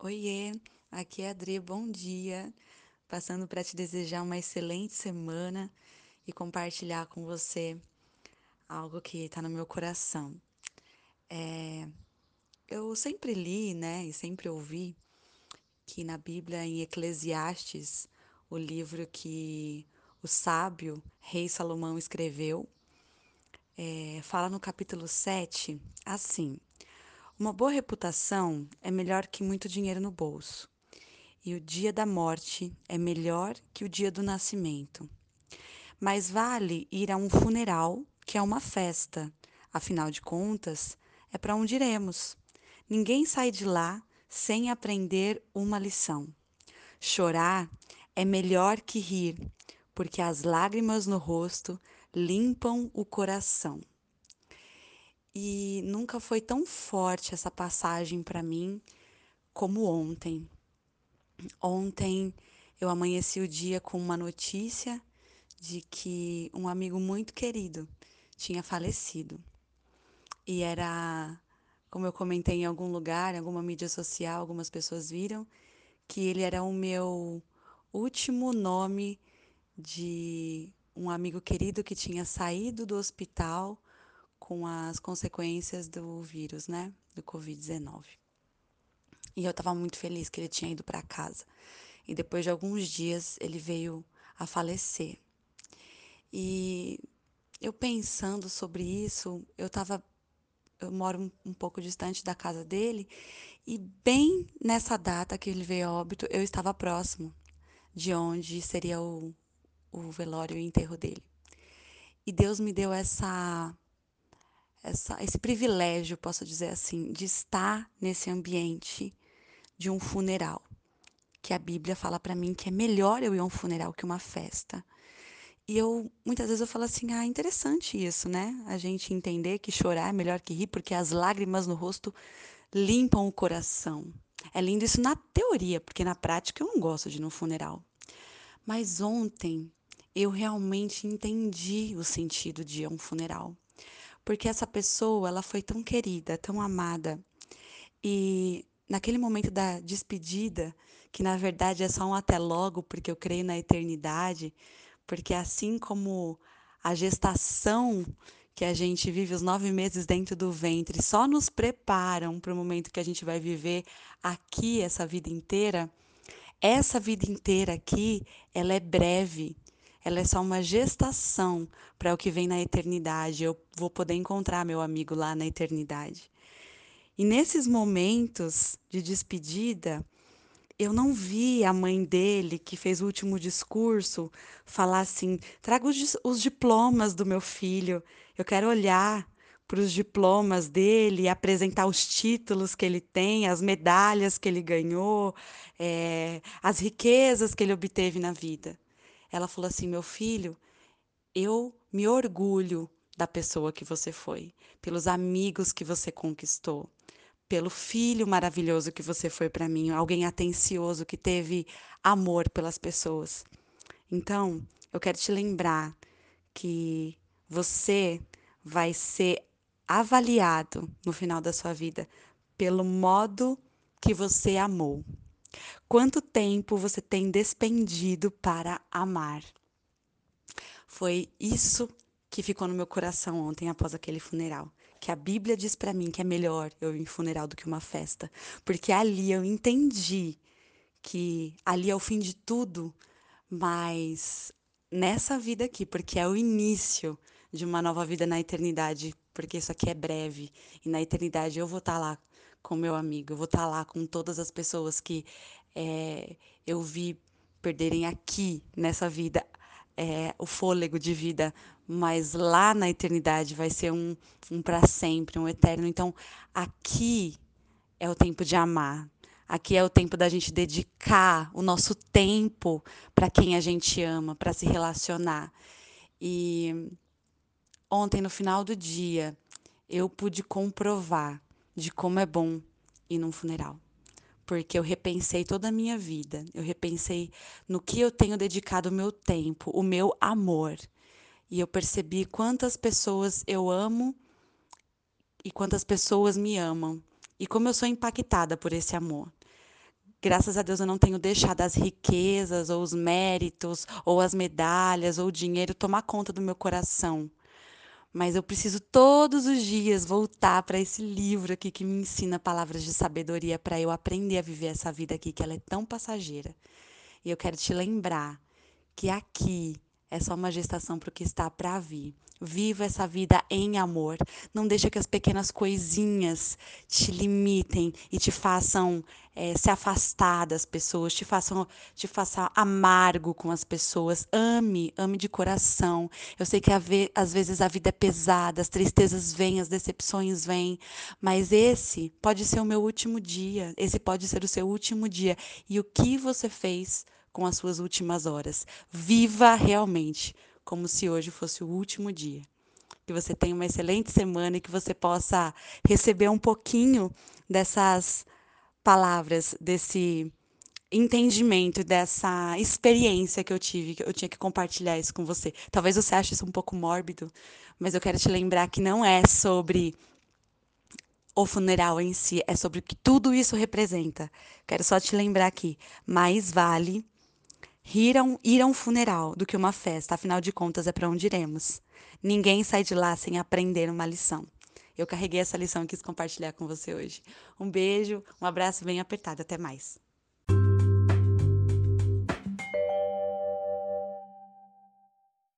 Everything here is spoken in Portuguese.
Oiê, aqui é a Adri, bom dia. Passando para te desejar uma excelente semana e compartilhar com você algo que está no meu coração. É, eu sempre li, né, e sempre ouvi que na Bíblia, em Eclesiastes, o livro que o sábio rei Salomão escreveu, é, fala no capítulo 7 assim: Uma boa reputação é melhor que muito dinheiro no bolso, e o dia da morte é melhor que o dia do nascimento. Mais vale ir a um funeral que a uma festa, afinal de contas, é para onde iremos. Ninguém sai de lá sem aprender uma lição. Chorar é melhor que rir, porque as lágrimas no rosto limpam o coração. E nunca foi tão forte essa passagem para mim como ontem. Ontem eu amanheci o dia com uma notícia de que um amigo muito querido tinha falecido. E era, como eu comentei em algum lugar, em alguma mídia social, algumas pessoas viram, que ele era o meu último nome de um amigo querido que tinha saído do hospital com as consequências do vírus, né, do Covid-19. E eu estava muito feliz que ele tinha ido para casa. E depois de alguns dias ele veio a falecer. E eu pensando sobre isso, eu estava eu moro um, pouco distante da casa dele e bem nessa data que ele veio a óbito, eu estava próximo de onde seria o, o velório e o enterro dele. E Deus me deu essa, essa, esse privilégio, posso dizer assim, de estar nesse ambiente de um funeral. Que a Bíblia fala para mim que é melhor eu ir a um funeral que uma festa. E eu, muitas vezes eu falo assim, ah, interessante isso, né? A gente entender que chorar é melhor que rir, porque as lágrimas no rosto limpam o coração. É lindo isso na teoria, porque na prática eu não gosto de ir no funeral. Mas ontem eu realmente entendi o sentido de um funeral. Porque essa pessoa, ela foi tão querida, tão amada. E naquele momento da despedida, que na verdade é só um até logo, porque eu creio na eternidade, porque assim como a gestação que a gente vive os nove meses dentro do ventre só nos preparam para o momento que a gente vai viver aqui essa vida inteira, essa vida inteira aqui, ela é breve, ela é só uma gestação para o que vem na eternidade. Eu vou poder encontrar meu amigo lá na eternidade. E nesses momentos de despedida, eu não vi a mãe dele, que fez o último discurso, falar assim: traga os, os diplomas do meu filho, eu quero olhar para os diplomas dele, apresentar os títulos que ele tem, as medalhas que ele ganhou, é, as riquezas que ele obteve na vida. Ela falou assim: meu filho, eu me orgulho da pessoa que você foi, pelos amigos que você conquistou, pelo filho maravilhoso que você foi para mim, alguém atencioso que teve amor pelas pessoas. Então, eu quero te lembrar que você vai ser avaliado no final da sua vida pelo modo que você amou. Quanto tempo você tem despendido para amar? Foi isso que ficou no meu coração ontem após aquele funeral. Que a Bíblia diz para mim que é melhor eu ir em funeral do que uma festa, porque ali eu entendi que ali é o fim de tudo, mas nessa vida aqui, porque é o início de uma nova vida na eternidade, porque isso aqui é breve e na eternidade eu vou estar tá lá com meu amigo, eu vou estar tá lá com todas as pessoas que é, eu vi perderem aqui nessa vida é, o fôlego de vida, mas lá na eternidade vai ser um, um para sempre, um eterno. Então, aqui é o tempo de amar. Aqui é o tempo da gente dedicar o nosso tempo para quem a gente ama, para se relacionar. E ontem, no final do dia, eu pude comprovar de como é bom ir num funeral porque eu repensei toda a minha vida. Eu repensei no que eu tenho dedicado o meu tempo, o meu amor. E eu percebi quantas pessoas eu amo e quantas pessoas me amam. E como eu sou impactada por esse amor. graças a Deus eu não tenho deixado as riquezas ou os méritos ou as medalhas ou o dinheiro tomar conta do meu coração. Mas eu preciso todos os dias voltar para esse livro aqui que me ensina palavras de sabedoria para eu aprender a viver essa vida aqui que ela é tão passageira. E eu quero te lembrar que aqui é só uma gestação para o que está para vir. Viva essa vida em amor. Não deixa que as pequenas coisinhas te limitem e te façam é, se afastar das pessoas, te façam, te façam amargo com as pessoas. Ame, ame de coração. Eu sei que às vezes a vida é pesada, as tristezas vêm, as decepções vêm, mas esse pode ser o meu último dia. Esse pode ser o seu último dia. E o que você fez? Com as suas últimas horas. Viva realmente como se hoje fosse o último dia. Que você tenha uma excelente semana e que você possa receber um pouquinho dessas palavras, desse entendimento, dessa experiência que eu tive, que eu tinha que compartilhar isso com você. Talvez você ache isso um pouco mórbido, mas eu quero te lembrar que não é sobre o funeral em si, é sobre o que tudo isso representa. Quero só te lembrar aqui, mais vale Ir a, um, ir a um funeral do que uma festa, afinal de contas é para onde iremos. Ninguém sai de lá sem aprender uma lição. Eu carreguei essa lição e quis compartilhar com você hoje. Um beijo, um abraço bem apertado, até mais.